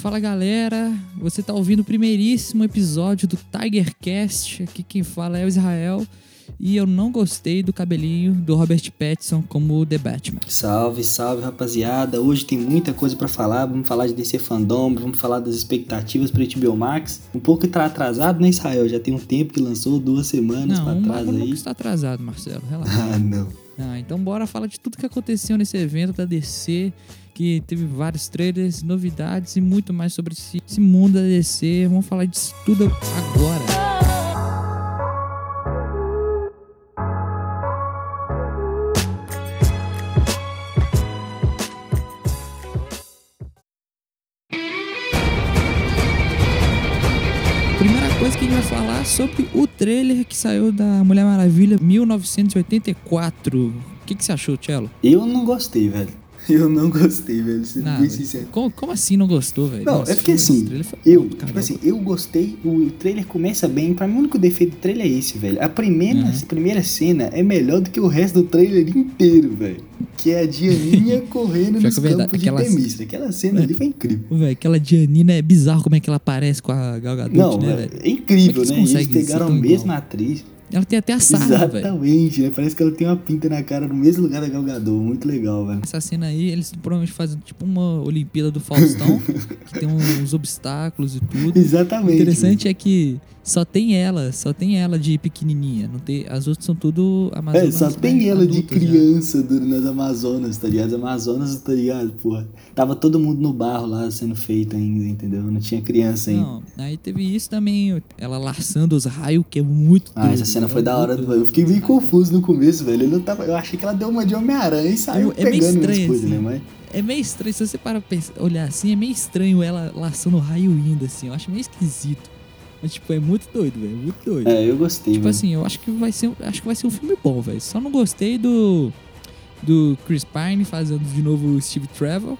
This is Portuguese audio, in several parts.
Fala galera, você tá ouvindo o primeiríssimo episódio do Tigercast. Aqui quem fala é o Israel. E eu não gostei do cabelinho do Robert Pattinson como The Batman. Salve, salve rapaziada. Hoje tem muita coisa para falar. Vamos falar de DC Fandom, vamos falar das expectativas para HBO Max. Um pouco tá atrasado, né, Israel? Já tem um tempo que lançou, duas semanas pra trás não aí. Não, está atrasado, Marcelo. Relaxa. ah, não. Ah, então bora falar de tudo que aconteceu nesse evento da DC que teve vários trailers, novidades e muito mais sobre esse, esse mundo da DC. Vamos falar disso tudo agora. Falar sobre o trailer que saiu da Mulher Maravilha 1984. O que, que você achou, Cello? Eu não gostei, velho. Eu não gostei, velho. Sendo Não, bem sincero. Como, como assim não gostou, velho? Não, Nossa, é porque assim, eu, tipo caramba. assim, eu gostei, o trailer começa bem, pra mim o único defeito do trailer é esse, velho. A primeira, Uhum. a primeira cena é melhor do que o resto do trailer inteiro, velho. Que é a Dianinha correndo nos que é verdade, campos de aquela-. Aquela cena ali foi incrível. Velho, aquela Dianina é bizarro como é que ela parece com a Gal Gadot, Não, né, é, velho? é incrível, Como é né? eles pegaram a mesma igual? atriz. Ela tem até a sarra. Exatamente, né? Parece que ela tem uma pinta na cara no mesmo lugar da Gal Gadot. Muito legal, velho. Essa cena aí, eles provavelmente fazem tipo uma Olimpíada do Faustão, que tem uns obstáculos e tudo. O Exatamente. interessante é que só tem ela, só tem ela de pequenininha. Não tem, as outras são tudo É, amazonas. só tem né, ela de já. criança do- nas Amazonas, tá ligado? As Amazonas, tá ligado? Porra. Tava todo mundo no barro lá sendo feito ainda, entendeu? Não tinha criança ainda. Não, aí teve isso também, ela laçando os raios, que é muito Ah, essa cena é foi da hora. muito Eu fiquei meio confuso no começo, velho. Eu, não tava, eu achei que ela deu uma de Homem-Aranha e saiu É meio pegando estranho, coisas, assim. né? Mas É meio estranho, se você para olhar assim, é meio estranho ela laçando o raio indo, assim. Eu acho meio esquisito. Mas, tipo, é muito doido, velho. Muito doido. é, eu gostei, tipo assim, eu acho que vai ser, acho que vai ser um filme bom, velho. Só não gostei do do Chris Pine fazendo de novo o Steve Trevor.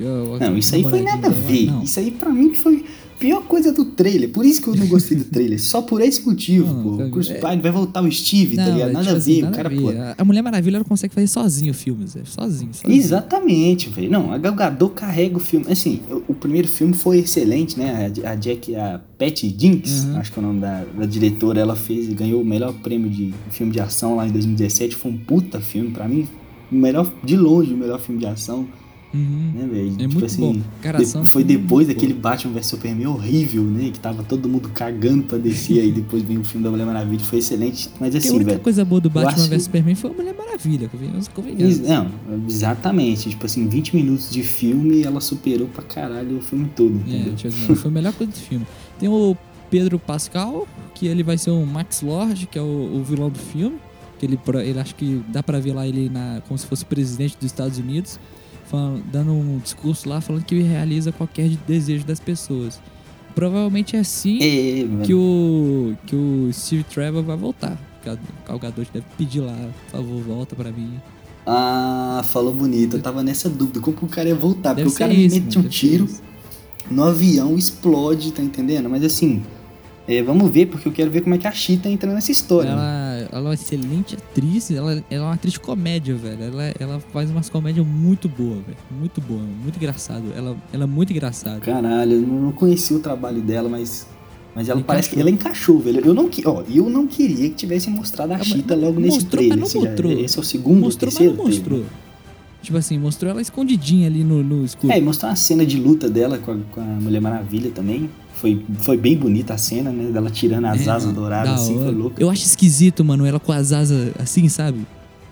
É Não, isso aí foi nada a ver. Isso aí pra mim foi pior coisa do trailer. Por isso que eu não gostei do trailer. Só por esse motivo, Não, pô. tá- O Chris é- Pine vai voltar o Steve, tá Não, ligado? é, Nada tipo a assim, ver. nada o cara, a ver. pô. A- A Mulher Maravilha ela consegue fazer sozinho filmes, velho. Sozinho, sozinho. Exatamente, velho. Não, a Gal Gadot carrega o filme. Assim, o, o primeiro filme foi excelente, né? A, a Jack, a Patty Jinx, Uhum. acho que é o nome da, da diretora, ela fez e ganhou o melhor prêmio de filme de ação lá em 2017. Foi um puta filme, pra mim. O melhor, de longe, o melhor filme de ação, Uhum. né, velho? É muito bom. Cara, de- foi foi depois daquele Batman vs Superman horrível, né? Que tava todo mundo cagando pra descer, aí depois veio o filme da Mulher Maravilha, foi excelente. Mas Porque a assim, única velho. coisa boa do Batman acho- vs Superman foi a Mulher Maravilha, convenhamos, Ex- convenhamos. Não, exatamente. Tipo assim, 20 minutos de filme ela superou pra caralho o filme todo, É, entendeu? dizer, foi a melhor coisa do filme. Tem o Pedro Pascal, que ele vai ser o Max Lord, que é o, o vilão do filme. Que ele, ele acho que dá pra ver lá ele na, como se fosse presidente dos Estados Unidos, falando- dando um discurso lá falando que realiza qualquer desejo das pessoas. Provavelmente é assim que o que o Steve Trevor vai voltar. Gal Gadot deve pedir lá, por favor, volta pra mim. Ah, falou bonito. Eu tava nessa dúvida. Como que o cara ia voltar? Deve Porque o cara isso, mete mano, um tiro no avião, explode, tá entendendo? Mas assim, é, vamos ver, porque eu quero ver como é que a Cheetah entra nessa história. né? Ela, é uma excelente atriz, ela, ela é uma atriz de comédia, velho. Ela, ela faz umas comédias muito boas, velho. Muito boa, muito engraçado. Ela, ela é muito engraçada. Caralho, eu não conheci o trabalho dela, mas. Mas ela Encaixou. parece que ela encaixou, velho. Eu não, ó, eu não queria que tivessem mostrado a Ah, mas- mas logo nesse mostrou, trailer. mas não Esse já- mostrou. esse é o segundo, mostrou, mas terceiro não trailer. Tipo assim, mostrou ela escondidinha ali no, no escuro. É, e mostrou uma cena de luta dela com a, com a Mulher Maravilha também. Foi, foi bem bonita a cena, né? Dela tirando as É, asas douradas da assim, foi hora. louco. Eu acho esquisito, mano, ela com as asas assim, sabe?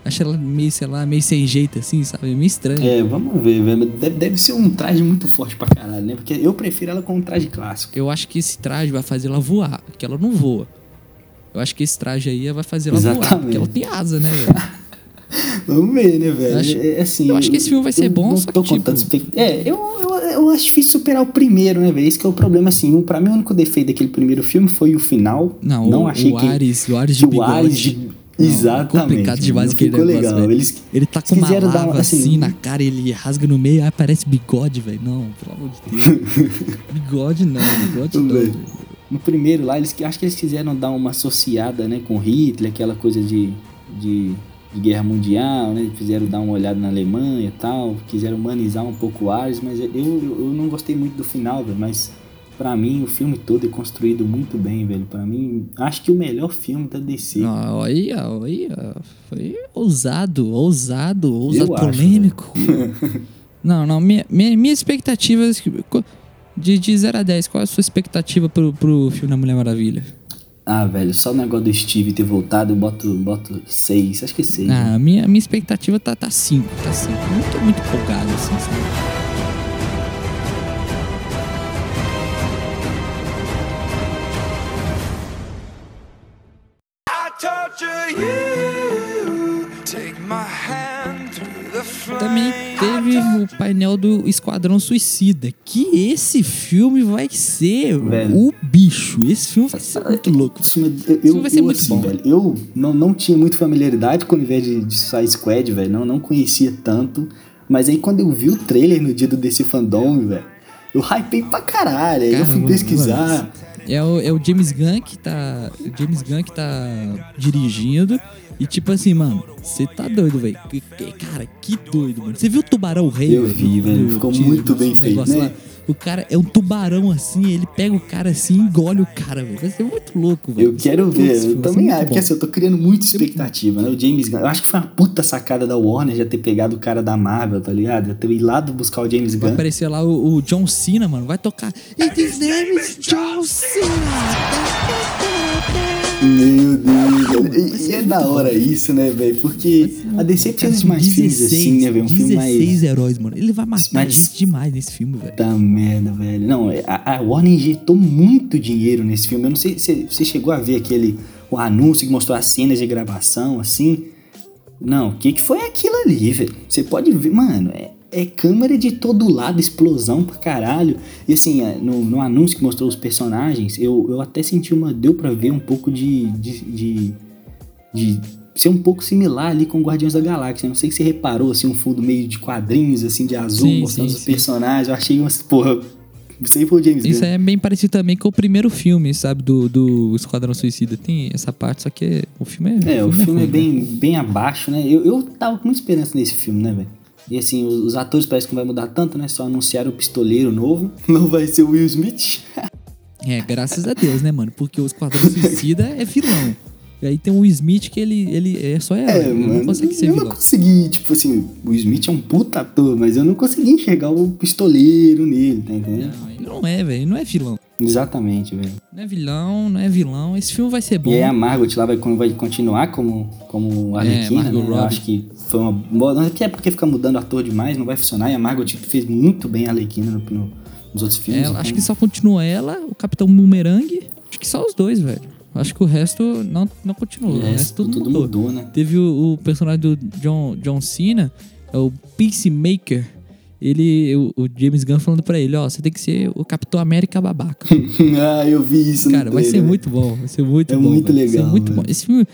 Acho ela meio, sei lá, meio sem jeito assim, sabe? Meio estranho. É, vamos ver, velho. Deve, deve ser um traje muito forte pra caralho, né? Porque eu prefiro ela com um traje clássico. Eu acho que esse traje vai fazer ela voar, porque ela não voa. Eu acho que esse traje aí vai fazer ela voar, Exatamente. porque ela tem asa, né? Vamos ver, né, velho? Acho- é, assim, eu acho que esse filme vai ser bom, Não só tô que, tipo- contando É, eu, eu, eu acho difícil superar o primeiro, né, velho? Esse que é o problema, assim. Um, pra mim, o único defeito daquele primeiro filme foi o final. Não, não o, achei o que. Ares, o Ares de que o bigode. Ares de- Não, Exatamente. complicado demais aquele negócio, legal. Eles, Ele tá com uma lava uma- assim, assim, na cara, ele rasga no meio, aí parece bigode, velho. Não, pelo amor de Deus. bigode não, bigode não. No primeiro lá, eles acho que eles quiseram dar uma associada, né, com Hitler, aquela coisa de, de de guerra mundial, né? Fizeram dar uma olhada na Alemanha e tal, quiseram humanizar um pouco o Ares, mas eu, eu não gostei muito do final, velho, mas para mim o filme todo é construído muito bem, velho. Para mim, acho que o melhor filme da DC. Ah, aí, aí, foi ousado, ousado, ousado eu polêmico. Acho, não, não, minha, minha, minha expectativa de, de 0 a 10, qual é a sua expectativa pro, pro filme da Mulher Maravilha? Ah, velho, só o negócio do Steve ter voltado, eu boto, boto seis, acho que seis. Ah, né? minha, minha expectativa tá 5, tá 5. Tá cinco. Não tô muito empolgado assim, sabe? Também o painel do Esquadrão Suicida. Que esse filme vai ser velho. o bicho. Esse filme vai ser muito louco. Esse filme, eu, esse filme vai ser eu, muito assim, bom. Velho, eu não, não tinha muita familiaridade com o universo de, de Suicide Squad, velho. Não, não conhecia tanto. Mas aí quando eu vi o trailer no dia do desse fandom, velho, eu hypei pra caralho. Aí eu fui pesquisar. É o, é o James Gunn que tá. O James Gunn que tá dirigindo. E tipo assim, mano, você tá doido, velho. Cara, que doido, mano. Você viu o Tubarão Rei? Eu vi, velho. Ficou muito bem feito, né? Lá. O cara é um tubarão assim, ele pega o cara assim e engole o cara, velho. Vai ser muito louco, velho. Eu quero ver, eu também acho, porque assim, eu tô criando muita expectativa, né? O James Gunn, eu acho que foi uma puta sacada da Warner já ter pegado o cara da Marvel, tá ligado? Já ter ido lá buscar o James Gunn. Vai aparecer lá o, o John Cena, mano, vai tocar. It is name is John Cena. Meu Deus, e, é da hora isso, né, velho? Porque a DC precisa de mais 16, filmes assim, né, velho? Um filme mais. 16 heróis, mano. Ele vai matar mais... gente demais nesse filme, velho. Tá merda, velho. Não, a, a Warner injetou muito dinheiro nesse filme. Eu não sei se você chegou a ver aquele o anúncio que mostrou as cenas de gravação, assim. Não, o que, que foi aquilo ali, velho? Você pode ver, mano, é, é câmera de todo lado, explosão pra caralho. E assim, é, no, no anúncio que mostrou os personagens, eu, eu até senti uma. Deu pra ver um pouco de, de, de, de ser um pouco similar ali com Guardiões da Galáxia. Não sei se você reparou, assim, um fundo meio de quadrinhos, assim, de azul, sim, mostrando sim, os sim. personagens. Eu achei umas, porra, sei o James Isso Gunn. é bem parecido também com o primeiro filme, sabe? Do, do Esquadrão Suicida. Tem essa parte, só que o filme é. É, o filme, o filme é, é, bem, né? bem abaixo, né? Eu, eu tava com muita esperança nesse filme, né, velho? E assim, os, atores parece que não vai mudar tanto, né? Só anunciaram o pistoleiro novo. Não vai ser o Will Smith. é, graças a Deus, né, mano? Porque o Esquadrão Suicida é vilão. E aí tem o Will Smith que ele, ele é só herói. É, mano, não consegue ser eu vilão. não consegui, tipo assim, o Smith é um puta ator, mas eu não consegui enxergar o pistoleiro nele, tá entendendo? Não, ele não é, velho. Ele não é vilão. Exatamente, velho. Não é vilão, não é vilão. Esse filme vai ser bom. E aí a Margot lá vai, vai continuar como, como é, Arlequina, é, né? Eu acho que foi uma boa... Não é porque fica mudando ator demais, não vai funcionar. E a Margot fez muito bem a Arlequina no, no, nos outros filmes. É, acho que só continua ela, o Capitão Boomerang. Acho que só os dois, velho. Acho que o resto não, não continuou. O, o resto, tudo, tudo mudou. mudou. né? Teve o, o, personagem do John, John Cena, é o Peacemaker. Ele, o, o James Gunn falando pra ele, ó, você tem que ser o Capitão América babaca. ah, eu vi isso Cara, vai ser muito bom, vai ser muito é bom. É muito legal. Vai ser muito bom. Esse filme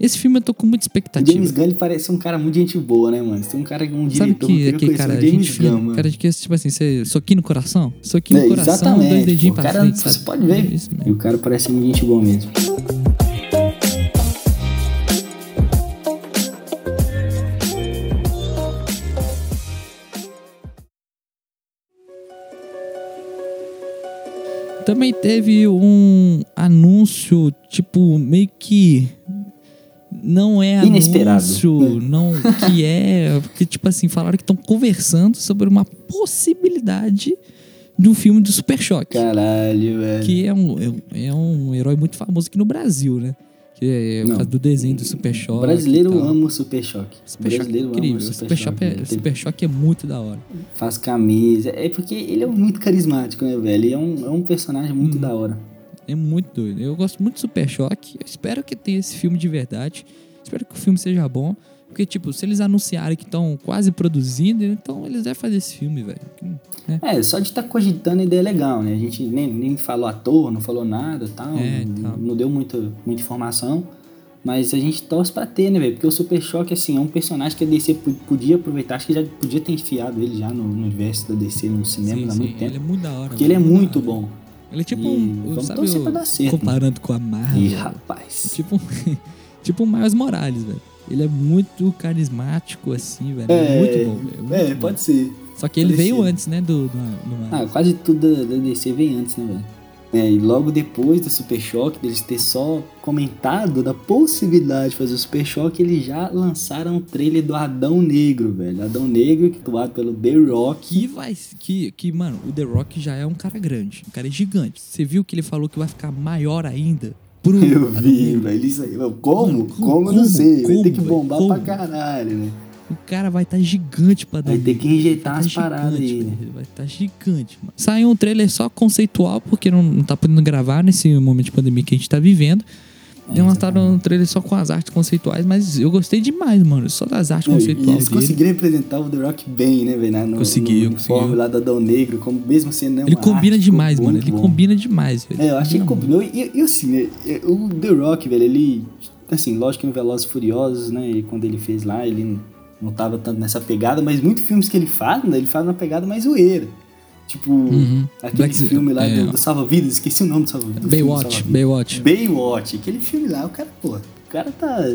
esse filme eu tô com muita expectativa. O James Gunn ele parece um cara muito gente boa, né, mano? Tem um cara, um diretor Sabe que, aquele cara, James gente Gunn, mano. Cara de que, tipo assim, você soquinho no coração? Soquinho no é, coração, exatamente, dois dedinhos pra cara, frente, Você pode ver. É e o cara parece muito gente boa mesmo. Também teve um anúncio, tipo, meio que não é Inesperado. anúncio, não que é, porque tipo assim, falaram que estão conversando sobre uma possibilidade de um filme do Super Choque. Caralho, velho. Que é um, é, é um herói muito famoso aqui no Brasil, né? Que é Não. do desenho do Super Choque. O brasileiro ama o Super Choque. Super o brasileiro Choque é incrível. ama o Super, Super Choque. É, Super Choque é muito da hora. Faz camisa. É porque ele é muito carismático, né, velho? Ele é um, é um personagem muito hum. da hora. É muito doido. Eu gosto muito do Super Choque. Eu espero que tenha esse filme de verdade. Espero que o filme seja bom. Porque, tipo, se eles anunciarem que estão quase produzindo, então eles devem fazer esse filme, velho. Né? É, só de estar tá cogitando a ideia é legal, né? A gente nem, nem falou ator, não falou nada tal. É, então. Não deu muita, muita informação. Mas a gente torce pra ter, né, velho? Porque o Super Choque, assim, é um personagem que a DC podia aproveitar. Acho que já podia ter enfiado ele já no, no universo da DC, no cinema, sim, há muito sim. tempo. Ele é muito da hora. Porque ele é muito bom. Ele é tipo e um. Vamos torcer pra dar certo. Comparando com a Marvel. Ih, rapaz. Tipo, tipo o Miles Morales, velho. Ele é muito carismático, assim, velho. É, muito bom, velho. muito É, bom. pode ser. Só que ele pode veio ser. antes, né, do, do, do Ah, quase tudo da, da DC vem antes, né, velho? É, e logo depois do Super Choque, deles ter só comentado da possibilidade de fazer o Super Choque, eles já lançaram o trailer do Adão Negro, velho. Adão Negro, que é atuado pelo The Rock. Que vai. Que, que, mano, o The Rock já é um cara grande. Um cara gigante. Você viu que ele falou que vai ficar maior ainda? Eu vi, velho. Isso aí. Como? Mano, como? como- eu não sei. vai como, ter que bombar Como? pra caralho, né? O cara vai estar gigante pra dar. Vai ter que Vai tá umas paradas aí, né? Ele vai estar gigante, mano. Saiu um trailer só conceitual, porque não, não tá podendo gravar nesse momento de pandemia que a gente tá vivendo. É, E lançaram um trailer só com as artes conceituais, mas eu gostei demais, mano. Só das artes Não, e conceituais eles dele. conseguiram representar o The Rock bem, né, velho? No, Conseguiu, no conseguiu. lá do Adão Negro, como mesmo sendo Ele uma combina arte, demais, mano. Ele bom. combina demais, velho. É, eu achei que combinou. E, e assim, né, o The Rock, velho, ele. Assim, lógico que no Velozes e Furiosos, né? E quando ele fez lá, ele não tava tanto nessa pegada, mas muitos filmes que ele faz, né, ele faz uma pegada mais zoeira. Tipo, Uhum. aquele Black- filme lá é. do, do Salva-Vidas, esqueci o nome do Salva-Vidas. do filme Baywatch, Salva-Vidas. Baywatch. Baywatch, aquele filme lá, o cara, pô, o cara tá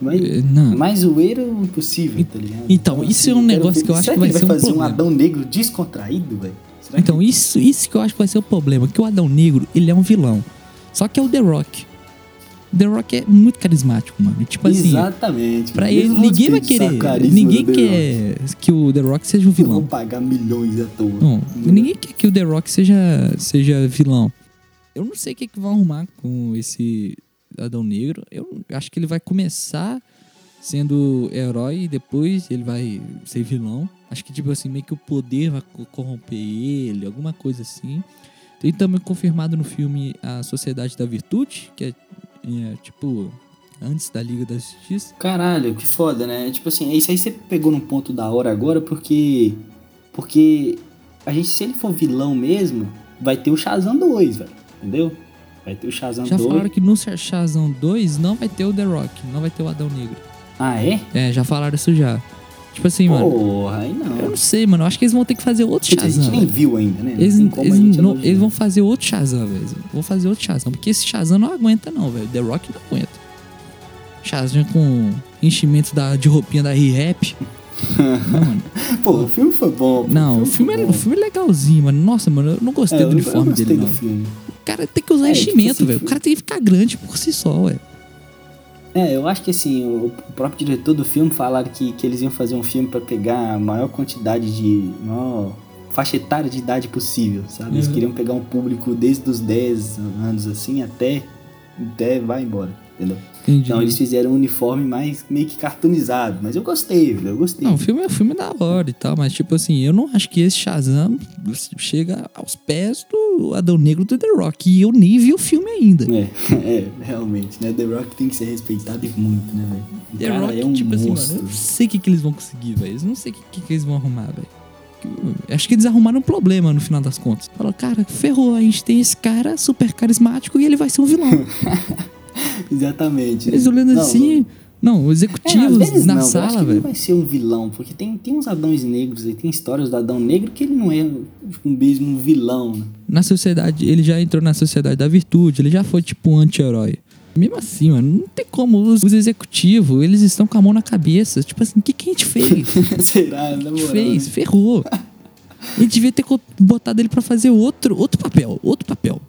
mais, Eh, não. mais zoeiro impossível, tá ligado? então, isso é um negócio ver- que eu acho que vai ele ser um fazer um problema. Adão Negro descontraído, velho? Será que- Então, isso, isso que eu acho que vai ser o problema. Que o Adão Negro, ele é um vilão. Só que é o The Rock. The Rock é muito carismático, mano. Tipo assim, Exatamente. pra ele, ninguém vai querer. Ninguém quer que o The Rock seja um Não vão vilão. pagar milhões à toa. Não, ninguém quer que o The Rock seja, seja vilão. Eu não sei o que, que vão arrumar com esse Adão Negro. Eu acho que ele vai começar sendo herói e depois ele vai ser vilão. Acho que, tipo assim, meio que o poder vai co- corromper ele, alguma coisa assim. Tem também confirmado no filme A Sociedade da Virtude, que é, é, tipo antes da Liga da Justiça. Caralho, que foda, né? Tipo assim, isso aí você pegou num ponto da hora agora, porque. Porque a gente, se ele for vilão mesmo, vai ter o Shazam 2, velho. Entendeu? Vai ter o Shazam Já 2. falaram que no Shazam 2 não vai ter o The Rock, não vai ter o Adão Negro. Ah, é? É, já falaram isso já. Tipo assim, mano. Porra, aí não. Eu não sei, mano. Eu acho que eles vão ter que fazer outro dizer, a gente Shazam. nem velho. viu ainda, né? Eles, eles gente não- eles vão fazer outro Shazam, velho. Vão fazer outro Shazam. Porque esse Shazam não aguenta, não, velho. The Rock não aguenta. Shazam com enchimento da, de roupinha da Re-Rap. mano. Pô, o filme foi bom. Não, o filme, é, o filme é legalzinho, mano. Nossa, mano, eu não gostei É, do uniforme gostei dele, do não. filme. O cara tem que usar É, tipo enchimento, assim, velho. O cara tem que ficar grande por si só, ué. É, eu acho que assim, o próprio diretor do filme falaram que, que eles iam fazer um filme pra pegar a maior quantidade de. maior faixa etária de idade possível, sabe? Eles Uhum. queriam pegar um público desde os 10 anos assim até. até vai embora, entendeu? Entendi. Então eles fizeram um uniforme mais meio que cartoonizado, mas eu gostei, eu gostei. Não, o filme, é- o filme é da hora e tal, mas tipo assim, eu não acho que esse Shazam chega aos pés do Adão Negro do The Rock. E eu nem vi o filme ainda. É, é, realmente, né? The Rock tem que ser respeitado e muito, né, velho? The cara Rock, é um tipo assim, mano, monstro. eu não sei o que, que eles vão conseguir, velho. Eu não sei o que, que, eles vão arrumar, velho. Acho que eles arrumaram um problema no final das contas. Falou, cara, ferrou, a gente tem esse cara super carismático e ele vai ser um vilão. Exatamente. Eles olhando Não, assim, não, É, às executivos vezes na não, sala, ele velho. vai ser um vilão, porque tem, tem uns Adãos negros aí, tem histórias do Adão Negro que ele não é tipo, um mesmo um vilão, né? Na sociedade, ele já entrou na sociedade da virtude, ele já foi tipo um anti-herói. Mesmo assim, mano, não tem como. Os, os executivos, eles estão com a mão na cabeça. Tipo assim, o que, que a gente fez? Será, na A gente moral. fez, né? ferrou. A gente devia ter botado ele pra fazer outro, outro papel, outro papel.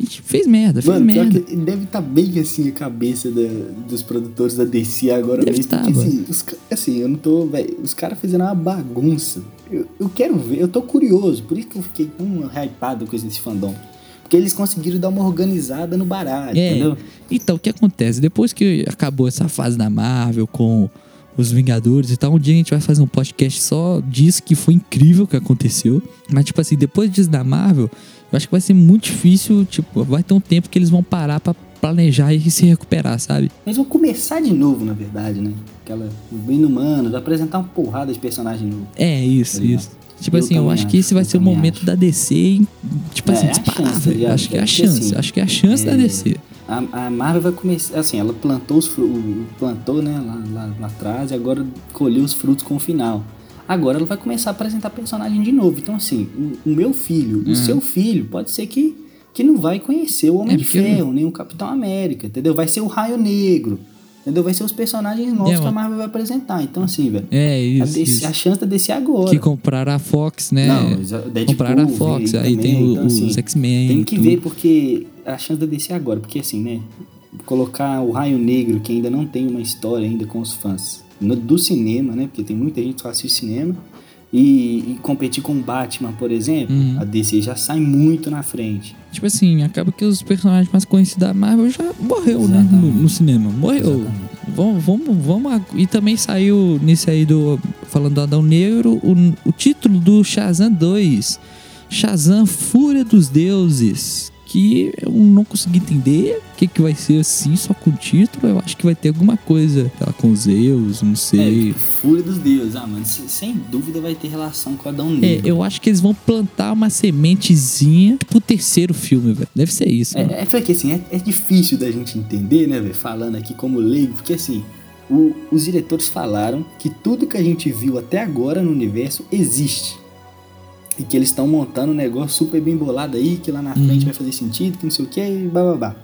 A gente fez merda, fez Mano, merda. deve estar bem assim a cabeça da- dos produtores da DC agora Deve mesmo. tá, porque, assim, os assim, eu não tô. Véio, os caras fizeram uma bagunça. Eu, eu quero ver, eu tô curioso. Por isso que eu fiquei tão hypado com esse fandom. Porque eles conseguiram dar uma organizada no baralho, É. entendeu? Então, o que acontece? Depois que acabou essa fase da Marvel com os Vingadores e tal, um dia a gente vai fazer um podcast só disso que foi incrível o que aconteceu. Mas, tipo assim, depois disso da Marvel, eu acho que vai ser muito difícil, tipo, vai ter um tempo que eles vão parar pra planejar e se recuperar, sabe? Mas vão começar de novo, na verdade, né? Aquela bem humano, apresentar uma porrada de personagem novo. É, isso, Tá isso. Tipo Eu assim, eu também acho que acho, esse vai ser o momento acho. da DC, em, tipo É, assim, é a disparar, chance, velho. ligado? Acho que é a chance, assim, acho que é a chance da é, DC. A, a Marvel vai começar, assim, ela plantou os frutos, plantou, né, lá, lá, lá atrás e agora colheu os frutos com o final. Agora ela vai começar a apresentar personagem de novo. Então, assim, o, o meu filho, o seu filho, pode ser que, que não vai conhecer o Homem É, de Ferro, nem o Capitão América, entendeu? Vai ser o Raio Negro. Entendeu? Vai ser os personagens novos É, que a. Marvel vai apresentar. Então, assim, velho. É, A, isso. DC isso. a chance da DC agora. Que compraram a Fox, né? Não, Deadpool compraram a Fox, aí também, tem o- então, assim, os X-Men. Tem que tudo. ver porque a chance da DC agora, porque assim, né? Colocar o Raio Negro, que ainda não tem uma história ainda com os fãs no- do cinema, né? Porque tem muita gente que só assiste cinema. E, e competir com o Batman, por exemplo, Uhum. a DC já sai muito na frente. Tipo assim, acaba que os personagens mais conhecidos da Marvel já morreu, né? No, Exatamente. no cinema. Morreu. Exatamente. Vamos, vamos, vamos. E também saiu nisso aí do. Falando do Adão Negro, o, o título do Shazam 2. Shazam Fúria dos Deuses. Que eu não consegui entender o que, que vai ser assim, só com o título. Eu acho que vai ter alguma coisa lá, com Zeus, não sei. É, Fúria dos Deuses. Ah, mano, se- sem dúvida vai ter relação com Adão É, Negro. eu acho que eles vão plantar uma sementezinha pro terceiro filme, velho. Deve ser isso. mano. É, é porque assim, é, é difícil da gente entender, né, velho? Falando aqui como leigo, porque assim, o- os diretores falaram que tudo que a gente viu até agora no universo existe. E que eles estão montando um negócio super bem bolado aí, que lá na Uhum. frente vai fazer sentido, que não sei o que, e bababá.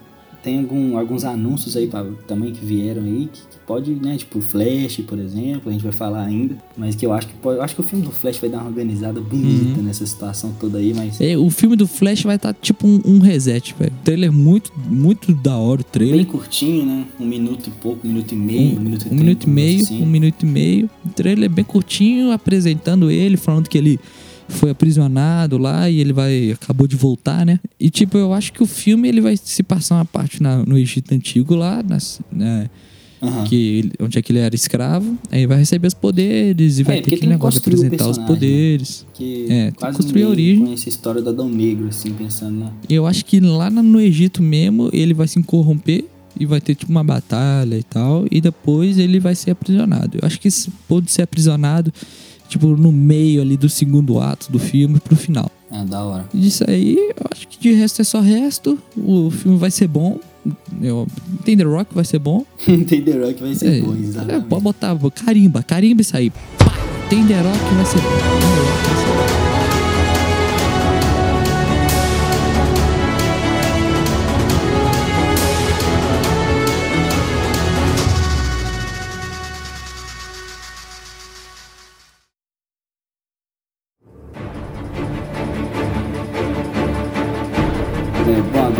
Tem algum, alguns anúncios aí pra- também que vieram aí, que, que pode, né, tipo Flash, por exemplo, a gente vai falar ainda. Mas que eu acho que pode, eu acho que o filme do Flash vai dar uma organizada bonita nessa situação toda aí, mas É, o filme do Flash vai estar tipo um, um reset, velho. O trailer é muito, muito da hora, o bem trailer. curtinho, né? Um minuto e pouco, um minuto e meio, um, minuto e um trinta, minuto e um meio, assim. um minuto e meio. O trailer é bem curtinho, apresentando ele, falando que ele foi aprisionado lá e ele vai acabou de voltar, né? E tipo, eu acho que o filme ele vai se passar uma parte na- no Egito antigo lá, nas, né, Aham. que ele- onde é que ele era escravo, aí vai receber os poderes e vai ter aquele negócio de apresentar os né? poderes. Que É, construir a origem. conhece a história do Adão Negro, assim, pensando, né? E eu acho que lá no- Egito mesmo, ele vai se corromper e vai ter tipo uma batalha e tal. E depois ele vai ser aprisionado. Eu acho que pode ser aprisionado, tipo, no meio ali do segundo ato do filme pro final. Ah, da hora. E disso aí, eu acho que de resto é só resto. O filme vai ser bom. Eu, tem The Rock, vai ser bom. tem The Rock vai ser É, bom, é, exatamente. pode botar, carimba, carimba isso aí. Pá, tem The Rock, vai ser bom. The Rock, vai ser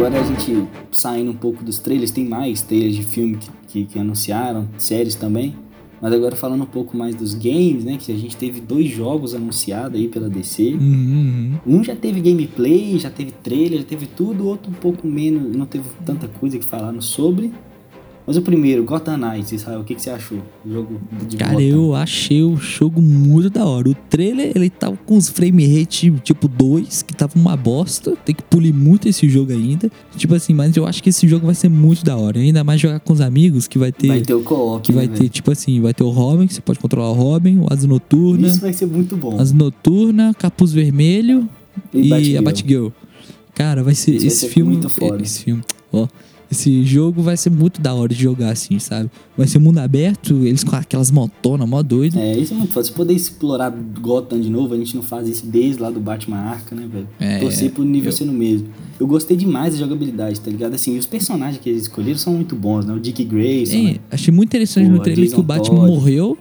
agora a gente saindo um pouco dos trailers, tem mais trailers de filme que, que, que anunciaram, séries também. Mas agora falando um pouco mais dos games, né? Que a gente teve dois jogos anunciados aí pela DC. Uhum, uhum. Um já teve gameplay, já teve trailer, já teve tudo, o outro um pouco menos, não teve tanta coisa que falaram sobre. Mas o primeiro, Gotham Knights, Israel, o que, que você achou? O jogo de Cara, Gotham. eu achei o jogo muito da hora. O trailer, ele tava com os frame rate tipo 2, que tava uma bosta. Tem que polir muito esse jogo ainda. Tipo assim, mas eu acho que esse jogo vai ser muito da hora. Ainda mais jogar com os amigos, que vai ter. Vai ter o co-op, que vai né, ter, tipo assim, vai ter o Robin, que você pode controlar o Robin, o Asa? Noturna. Isso vai ser muito bom. Asa Noturna, Capuz Vermelho e, Batgirl. a Batgirl. Cara, vai ser Isso vai esse ser filme. muito foda. Esse filme, ó. Esse jogo vai ser muito da hora de jogar assim, sabe? Vai ser mundo aberto, eles com aquelas motonas mó doido. É, isso é muito foda. Se poder explorar Gotham de novo, a gente não faz isso desde lá do Batman Arca, né, velho? É, Torcer pro nível eu- sendo o mesmo. Eu gostei demais da jogabilidade, tá ligado? Assim, e os personagens que eles escolheram são muito bons, né? O Dick Grayson, É, né? achei muito interessante Pô, no trailer que o Batman Todd. morreu.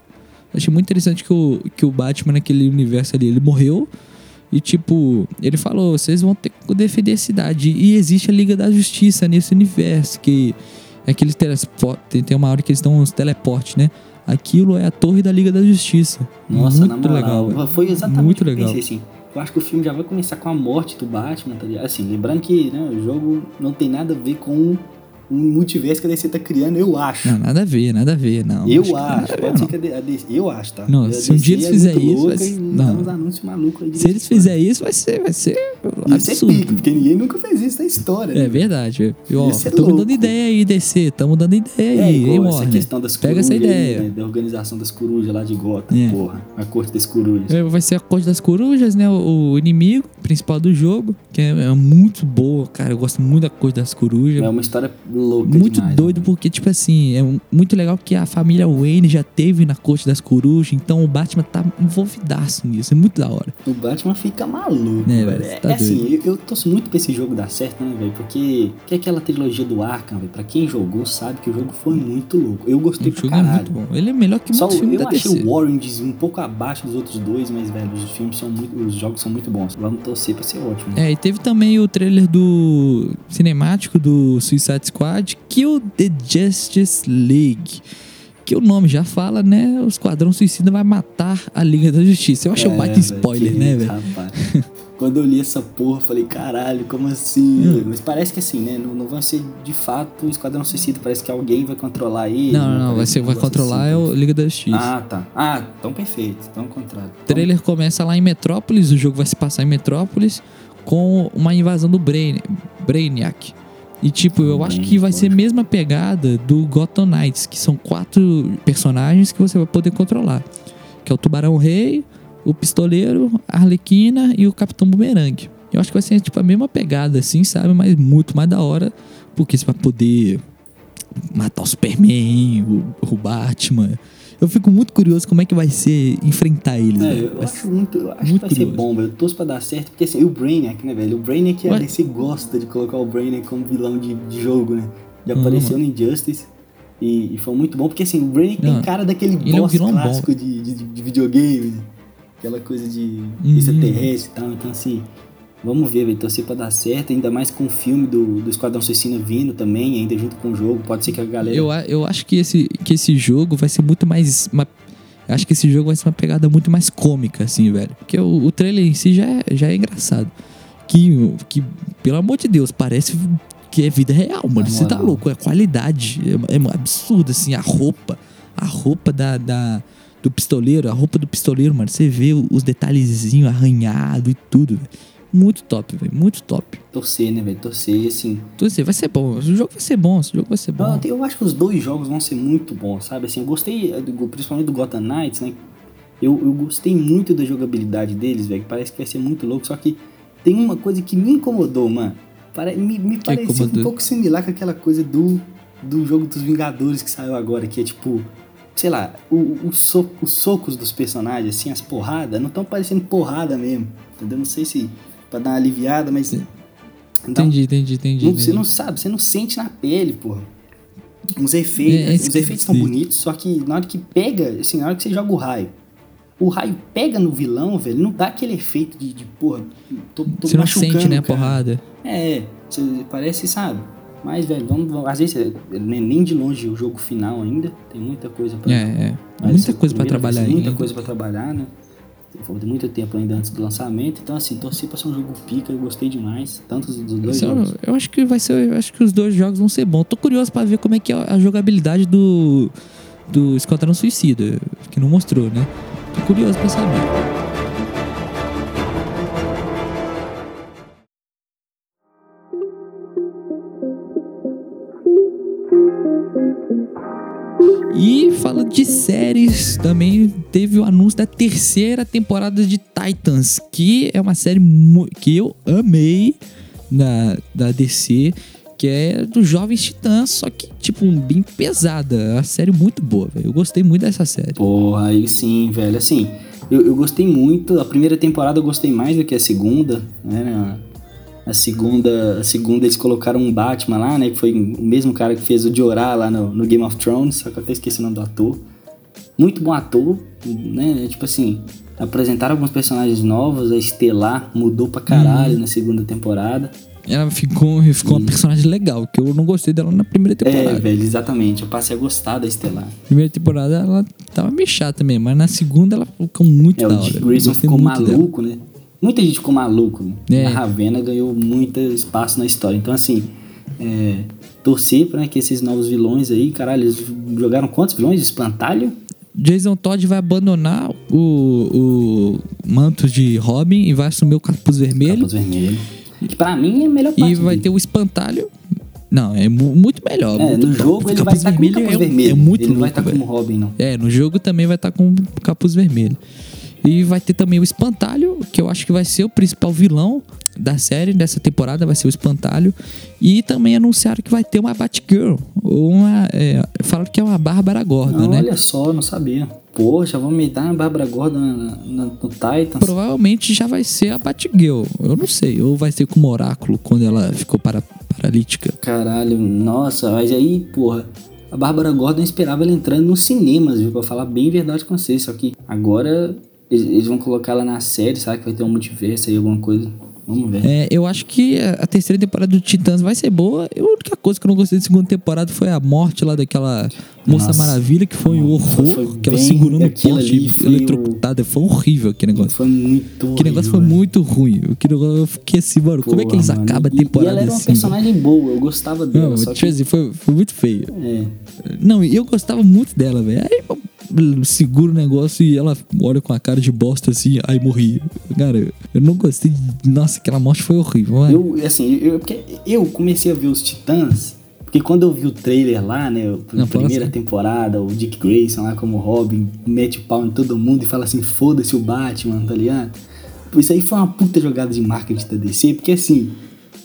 Achei muito interessante que o, que o Batman naquele universo ali, ele morreu. E tipo, ele falou, vocês vão ter que defender a cidade. E existe a Liga da Justiça nesse universo, que é aqueles teleportes, tem, uma hora que eles dão uns teleportes, né? Aquilo é a torre da Liga da Justiça. Nossa, muito moral, legal. foi exatamente Muito o que eu legal. pensei assim. Eu acho que o filme já vai começar com a morte do Batman, tá ligado? Assim, lembrando que né, o jogo não tem nada a ver com um multiverso que a DC tá criando, eu acho. Não, nada a ver, nada a ver, não. eu acho, nada a ver, pode não. ser que a DC, eu acho, tá? Não, se um dia eles é fizerem isso, vai ser- não. uns anúncios malucos aí Se eles fizerem isso, vai ser, vai ser ser absurdo. pico, porque ninguém nunca fez isso na história. É né? verdade. E, ó, Isso é tamo dando ideia aí, DC. Tamo dando ideia É, aí, hein, igual essa Warner? questão das Pega essa aí, ideia. né, da organização das corujas lá de Gotham, É. porra. A corte das corujas. É, Vai ser a Corte das Corujas, né? O, o inimigo principal do jogo, que é, é muito boa, cara. Eu gosto muito da Corte das Corujas. É uma história louca muito demais, doido, mano. porque, tipo assim, é muito legal que a família Wayne já teve na corte das corujas, então o Batman tá envolvidaço nisso. É muito da hora. O Batman fica maluco, É, velho. É, tá é assim, eu, eu torço muito pra esse jogo dar certo, né, velho? Porque que é aquela trilogia do Arkham, velho. Pra quem jogou, sabe que o jogo foi muito louco. Eu gostei O jogo é muito bom. Ele é melhor que Só muitos o- filmes eu da achei DC. o Orange um pouco abaixo dos outros dois, mas, velho, os filmes são muito. Os jogos são muito bons. Vamos torcer pra ser ótimo. É, e teve também o trailer do cinemático do Suicide Squad, Kill the Justice League. Que o nome já fala, né? O Esquadrão Suicida vai matar a Liga da Justiça. Eu achei um É, baita spoiler, que né, velho? Quando eu li essa porra, eu falei, caralho, como assim? Hum. Mas parece que assim, né? Não, não vai ser de fato o Esquadrão Suicida. Parece que alguém vai controlar ele. Não, né? não, vai ser, vai controlar é assim. o Liga da Justiça. Ah, tá. Ah, então perfeito. Então contrário. O trailer começa lá em Metrópolis, o jogo vai se passar em Metrópolis com uma invasão do Brain, Brainiac. E tipo, eu acho que vai ser a mesma pegada do Gotham Knights, que são quatro personagens que você vai poder controlar. Que é o Tubarão Rei, o Pistoleiro, a Arlequina e o Capitão Boomerang. Eu acho que vai ser tipo a mesma pegada, assim, sabe? Mas muito mais da hora, porque você vai poder matar o Superman, o, o Batman. Eu fico muito curioso como é que vai ser enfrentar eles. É, velho. eu acho muito. Eu acho muito que vai ser curioso. bom, velho. Eu torço pra dar certo, porque assim, e o Brainiac, né, velho? O Brainiac, a Ué? DC gosta de colocar o Brainiac como vilão de, de jogo, né? Já Uhum. apareceu no Injustice. E, e foi muito bom, porque assim, o Brainiac Não, tem cara daquele ele é um boss vilão bom. clássico de, de, de videogame, né? Aquela coisa de Uhum. extraterrestre e tal. Então, assim, vamos ver, velho. Torcer pra dar certo, ainda mais com o filme do, do Esquadrão Suicida vindo também, ainda junto com o jogo. Pode ser que a galera. Eu, eu acho que esse, que esse jogo vai ser muito mais. Uma, acho que esse jogo vai ser uma pegada muito mais cômica, assim, velho. Porque o, o trailer em si já é, já é engraçado. Que, que, pelo amor de Deus, parece que é vida real, mano. Você tá louco, é qualidade. É, é absurdo, assim, a roupa. A roupa da, da- do pistoleiro, a roupa do pistoleiro, mano. Você vê os detalhezinhos arranhado e tudo, velho. Muito top, velho. Muito top. Torcer, né, velho? Torcer, assim. Assim, vai ser bom. O jogo vai ser bom. O jogo vai ser bom. Eu acho que os dois jogos vão ser muito bons, sabe? Assim, eu gostei, eh, principalmente do Gotham Knights, né? Eu, eu gostei muito da jogabilidade deles, velho. Parece que vai ser muito louco, só que tem uma coisa que me incomodou, mano. Me me pareceu incomodou? um pouco similar com aquela coisa do, do jogo dos Vingadores que saiu agora, que é tipo, sei lá, o, o so- os socos dos personagens, assim, as porradas, não estão parecendo porrada mesmo, entendeu? Não sei se pra dar uma aliviada, mas. um Entendi, entendi, entendi. não- você entendi. não sabe, você não sente na pele, porra. Os efeitos, É, é os efeitos estão bonitos, só que na hora que pega, assim, na hora que você joga o raio, o raio pega no vilão, velho, não dá aquele efeito de, de porra, tô, tô Você não machucando, sente, né, a cara. porrada. É, você parece, sabe? Mas, velho, vamos, vamos- às vezes, é, nem nem de longe o jogo final ainda, tem muita coisa pra... É, é. Muita coisa pra primeira trabalhar Muita ainda. coisa pra trabalhar, né? Falta muito tempo ainda antes do lançamento, então assim, torci pra ser um jogo pica, eu gostei demais, tanto dos dois eu, jogos. eu acho que vai ser. Eu acho que os dois jogos vão ser bons. Tô curioso pra ver como é que é a jogabilidade do. Do Esquadrão Suicida, que não mostrou, né? Tô curioso pra saber. De séries, também teve o anúncio da terceira temporada de Titans, que é uma série que eu amei da, da DC, que é dos Jovens Titãs, só que, tipo, bem pesada. É uma série muito boa, velho. Eu gostei muito dessa série. Porra, aí sim, velho. Assim, eu, eu gostei muito. A primeira temporada eu gostei mais do que a segunda, né? A segunda, a segunda eles colocaram um Batman lá, né? Que foi o mesmo cara que fez o Jorah lá no, no Game of Thrones, só que eu até esqueci o nome do ator. Muito bom ator, né? Tipo assim, apresentaram alguns personagens novos, a Estelar mudou pra caralho na segunda temporada. Ela ficou, ficou uma personagem legal, que eu não gostei dela na primeira É, temporada. velho, exatamente. Eu passei a gostar da Estelar. primeira temporada ela tava meio chata mesmo, mas na segunda ela ficou muito É, da o hora. Eu Grayson ficou muito dela. maluco, né? Muita gente ficou maluco. Né? É. A Ravena ganhou muito espaço na história. Então, assim, é, torcer pra que esses novos vilões aí, caralho, eles jogaram quantos vilões? Espantalho? Jason Todd vai abandonar o, o manto de Robin e vai assumir o capuz vermelho. Capuz vermelho. Que pra mim é a melhor parte E vai dele. ter o espantalho. Não, é mu- muito melhor. É, muito no top. jogo ele vai capuz estar com o capuz é, vermelho. é muito ele não vai louco, estar velho. como Robin, não. É, no jogo também vai estar com o capuz vermelho. E vai ter também o Espantalho, que eu acho que vai ser o principal vilão da série dessa temporada, vai ser o Espantalho. E também anunciaram que vai ter uma Batgirl. Uma, é, falaram que é uma Bárbara Gordon, Não, né? olha só, não sabia. Poxa, vamos me dar uma Bárbara Gordon na- na- no Titans. Provavelmente já vai ser a Batgirl. Eu não sei. Ou vai ser como Oráculo, quando ela ficou para, paralítica. Caralho, nossa, mas aí, porra, a Bárbara Gordon esperava ela entrando nos cinemas, viu? Pra falar bem verdade com vocês. Só que agora eles, vão colocar ela na série, sabe? Que vai ter um multiverso aí, alguma coisa. Vamos ver. É, eu acho que a terceira temporada do Titãs vai ser boa. A única coisa que eu não gostei da segunda temporada foi a morte lá daquela Moça Nossa. Maravilha, que foi um horror. Foi que ela segurando o poste eletrocutada. Foi horrível aquele negócio. Foi muito. Aquele negócio foi muito ruim. Eu fiquei assim, mano, como é que eles mano. acabam a temporada E ela era uma assim? personagem boa, eu gostava dela. Não, só tipo que, assim, foi, foi muito feio. é, Não, eu gostava muito dela, velho. Aí eu seguro o negócio e ela olha com a cara de bosta assim, aí morri. Cara, eu não gostei. Nossa, aquela morte foi horrível. mano. eu, assim, eu, porque eu comecei a ver os Titãs, porque quando eu vi o trailer lá, né, a Não, fala primeira temporada, o Dick Grayson lá como Robin, mete o pau em todo mundo e fala assim, foda-se o Batman, tá ligado? Isso aí foi uma puta jogada de marketing da DC, porque assim,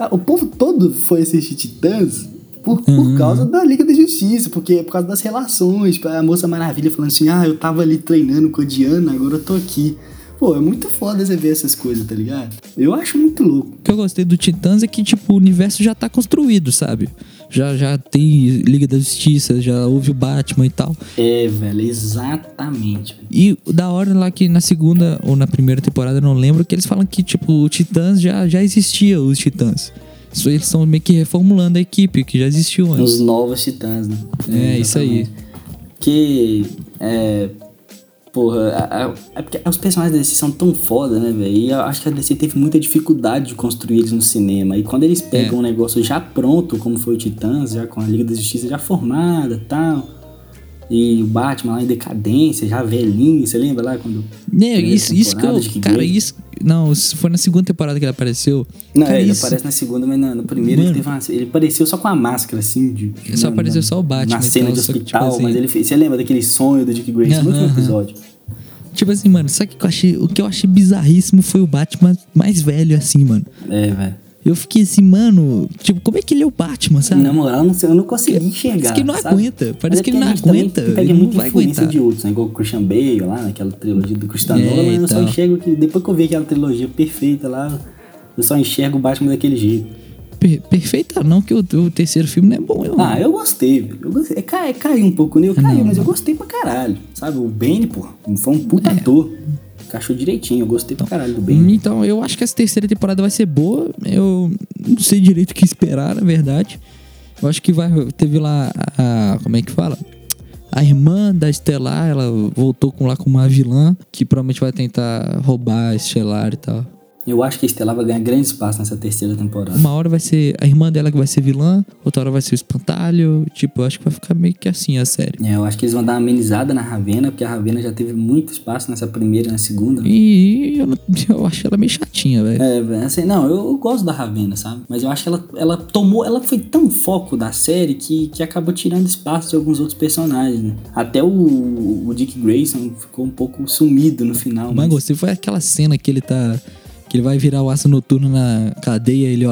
o povo todo foi assistir Titãs por, por Uhum. causa da Liga da Justiça, porque é por causa das relações, a Moça Maravilha falando assim, ah, eu tava ali treinando com a Diana, agora eu tô aqui. Pô, é muito foda você ver essas coisas, tá ligado? Eu acho muito louco. O que eu gostei do Titãs é que, tipo, o universo já tá construído, sabe? Já, já tem Liga da Justiça, já houve o Batman e tal. É, velho, exatamente. E da hora lá que na segunda ou na primeira temporada, não lembro, que eles falam que, tipo, o Titãs já, já existia, os Titãs. Isso eles estão meio que reformulando a equipe, que já existiu antes. Os novos titãs, né? É, isso aí. Que, é... Porra, a- a- é porque os personagens da DC são tão foda, né, velho? E eu acho que a DC teve muita dificuldade de construir eles no cinema. E quando eles pegam É. um negócio já pronto, como foi o Titãs, já com a Liga da Justiça já formada e tal... E o Batman lá em decadência, já velhinho, você lembra lá quando... Primeira isso, isso que eu. Cara, isso. Não, foi na segunda temporada que ele apareceu. Não, cara, é, ele isso- aparece na segunda, mas na- no primeiro ele uma, Ele apareceu só com a máscara, assim. De, Só na- apareceu na- só o Batman Na cena tal, de só que, hospital, tipo assim- mas ele fez. Você lembra daquele sonho do Dick Grayson no último Aham, aham. episódio? Tipo assim, mano, sabe o que eu achei? O que eu achei bizarríssimo foi o Batman mais velho, assim, mano. É, velho. Eu fiquei assim, mano, tipo, como é que ele é o Batman, sabe? Na moral, eu não, sei- eu não consegui enxergar. Parece que ele não sabe? aguenta, parece é que ele não aguenta, Pega ele não muita influência de outros, né? Igual o Christian Bale lá, naquela trilogia do Christian É, Nolan, eu só então. enxergo que. Depois que eu vi aquela trilogia perfeita lá, eu só enxergo o Batman daquele jeito. Per- perfeita não, que o, o terceiro filme não é bom, eu. Ah, eu gostei, velho. Eu gostei. É, cai, caiu um pouco nele, caiu, Não. mas eu gostei pra caralho. Sabe, o Bane, pô, foi um puta É. ator. Encaixou direitinho, eu gostei pra caralho do Bane. Então, eu acho que essa terceira temporada vai ser boa. Eu não sei direito o que esperar, na verdade. Eu acho que vai. Teve lá a. Como é que fala? A irmã da Estelar, ela voltou com lá com uma vilã que provavelmente vai tentar roubar a Estelar e tal. Eu acho que a Estelar vai ganhar grande espaço nessa terceira temporada. Uma hora vai ser a irmã dela que vai ser vilã, outra hora vai ser o espantalho. Tipo, eu acho que vai ficar meio que assim a série. É, eu acho que eles vão dar uma amenizada na Ravena, porque a Ravena já teve muito espaço nessa primeira e na segunda. E eu, não- eu acho ela meio chatinha, velho. É, velho, assim, não, eu, eu gosto da Ravena, sabe? Mas eu acho que ela, ela tomou, ela foi tão foco da série que, que acabou tirando espaço de alguns outros personagens, né? Até o, o Dick Grayson ficou um pouco sumido no final. Mas gostei foi aquela cena que ele tá. Que ele vai virar o aço noturno na cadeia, ele olha